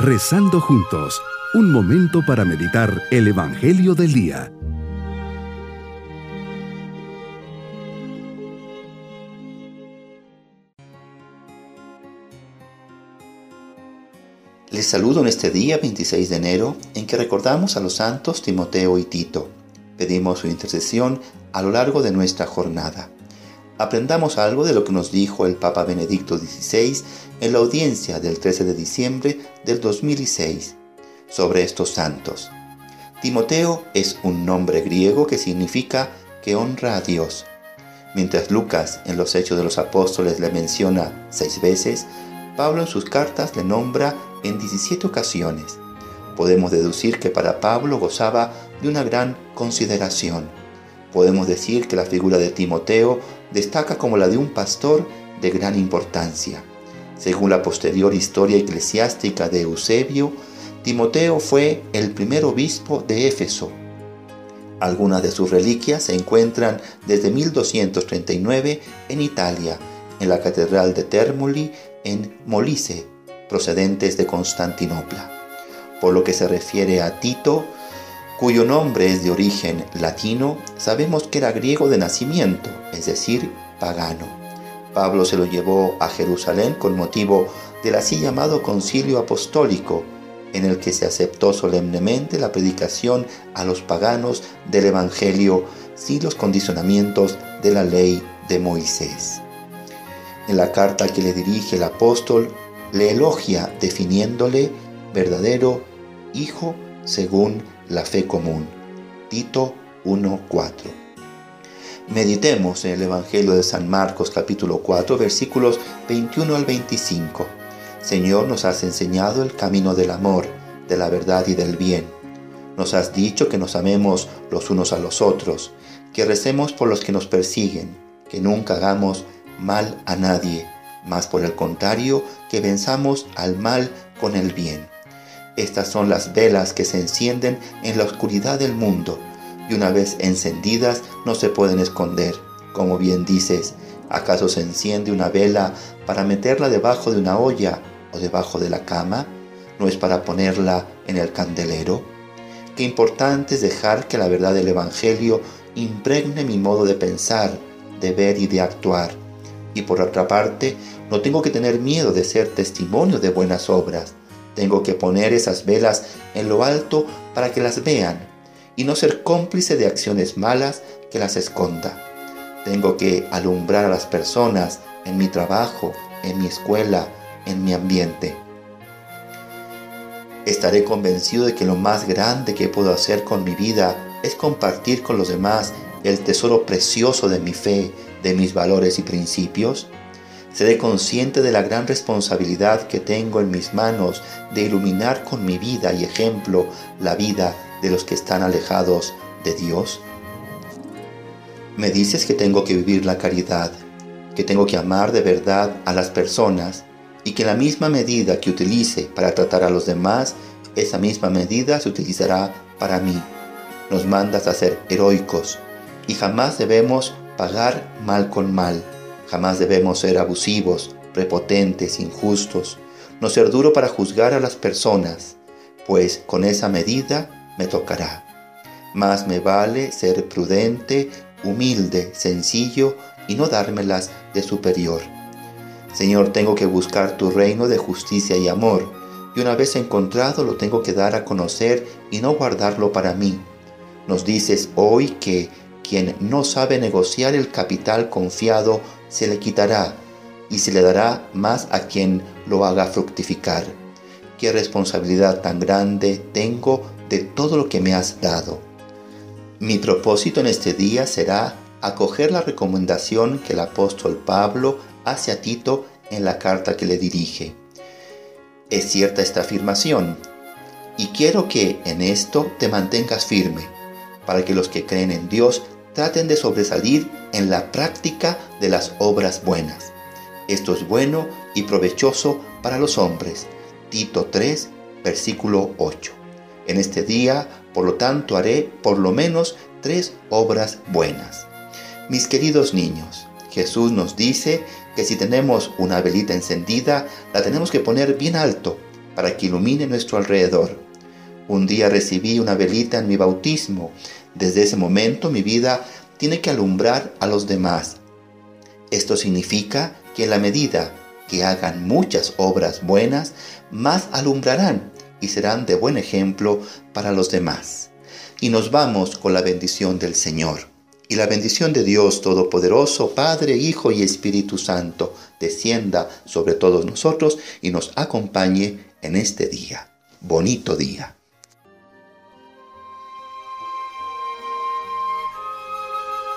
Rezando juntos, un momento para meditar el Evangelio del Día. Les saludo en este día 26 de enero en que recordamos a los santos Timoteo y Tito. Pedimos su intercesión a lo largo de nuestra jornada aprendamos algo de lo que nos dijo el Papa Benedicto XVI en la audiencia del 13 de diciembre del 2006 sobre estos santos. Timoteo es un nombre griego que significa que honra a Dios. Mientras Lucas en los Hechos de los Apóstoles le menciona seis veces, Pablo en sus cartas le nombra en 17 ocasiones. Podemos deducir que para Pablo gozaba de una gran consideración Podemos decir que la figura de Timoteo destaca como la de un pastor de gran importancia. Según la posterior historia eclesiástica de Eusebio, Timoteo fue el primer obispo de Éfeso. Algunas de sus reliquias se encuentran desde 1239 en Italia, en la Catedral de Termoli en Molise, procedentes de Constantinopla. Por lo que se refiere a Tito, cuyo nombre es de origen latino, sabemos que era griego de nacimiento, es decir, pagano. Pablo se lo llevó a Jerusalén con motivo del así llamado concilio apostólico, en el que se aceptó solemnemente la predicación a los paganos del Evangelio sin los condicionamientos de la ley de Moisés. En la carta que le dirige el apóstol, le elogia definiéndole verdadero hijo según la fe común. Tito 1.4. Meditemos en el Evangelio de San Marcos capítulo 4 versículos 21 al 25. Señor, nos has enseñado el camino del amor, de la verdad y del bien. Nos has dicho que nos amemos los unos a los otros, que recemos por los que nos persiguen, que nunca hagamos mal a nadie, más por el contrario, que venzamos al mal con el bien. Estas son las velas que se encienden en la oscuridad del mundo y una vez encendidas no se pueden esconder. Como bien dices, ¿acaso se enciende una vela para meterla debajo de una olla o debajo de la cama? ¿No es para ponerla en el candelero? Qué importante es dejar que la verdad del Evangelio impregne mi modo de pensar, de ver y de actuar. Y por otra parte, no tengo que tener miedo de ser testimonio de buenas obras tengo que poner esas velas en lo alto para que las vean y no ser cómplice de acciones malas que las esconda. Tengo que alumbrar a las personas en mi trabajo, en mi escuela, en mi ambiente. Estaré convencido de que lo más grande que puedo hacer con mi vida es compartir con los demás el tesoro precioso de mi fe, de mis valores y principios. Seré consciente de la gran responsabilidad que tengo en mis manos de iluminar con mi vida y ejemplo la vida de los que están alejados de Dios. Me dices que tengo que vivir la caridad, que tengo que amar de verdad a las personas y que la misma medida que utilice para tratar a los demás, esa misma medida se utilizará para mí. Nos mandas a ser heroicos y jamás debemos pagar mal con mal Jamás debemos ser abusivos, prepotentes, injustos, no ser duro para juzgar a las personas, pues con esa medida me tocará. Más me vale ser prudente, humilde, sencillo y no dármelas de superior. Señor, tengo que buscar tu reino de justicia y amor, y una vez encontrado lo tengo que dar a conocer y no guardarlo para mí. Nos dices hoy que quien no sabe negociar el capital confiado se le quitará y se le dará más a quien lo haga fructificar. Qué responsabilidad tan grande tengo de todo lo que me has dado. Mi propósito en este día será acoger la recomendación que el apóstol Pablo hace a Tito en la carta que le dirige. Es cierta esta afirmación y quiero que en esto te mantengas firme, para que los que creen en Dios traten de sobresalir en la práctica de las obras buenas. Esto es bueno y provechoso para los hombres. Tito 3, versículo 8. En este día, por lo tanto, haré por lo menos tres obras buenas. Mis queridos niños, Jesús nos dice que si tenemos una velita encendida, la tenemos que poner bien alto para que ilumine nuestro alrededor. Un día recibí una velita en mi bautismo. Desde ese momento mi vida tiene que alumbrar a los demás. Esto significa que en la medida que hagan muchas obras buenas, más alumbrarán y serán de buen ejemplo para los demás. Y nos vamos con la bendición del Señor. Y la bendición de Dios Todopoderoso, Padre, Hijo y Espíritu Santo, descienda sobre todos nosotros y nos acompañe en este día. Bonito día.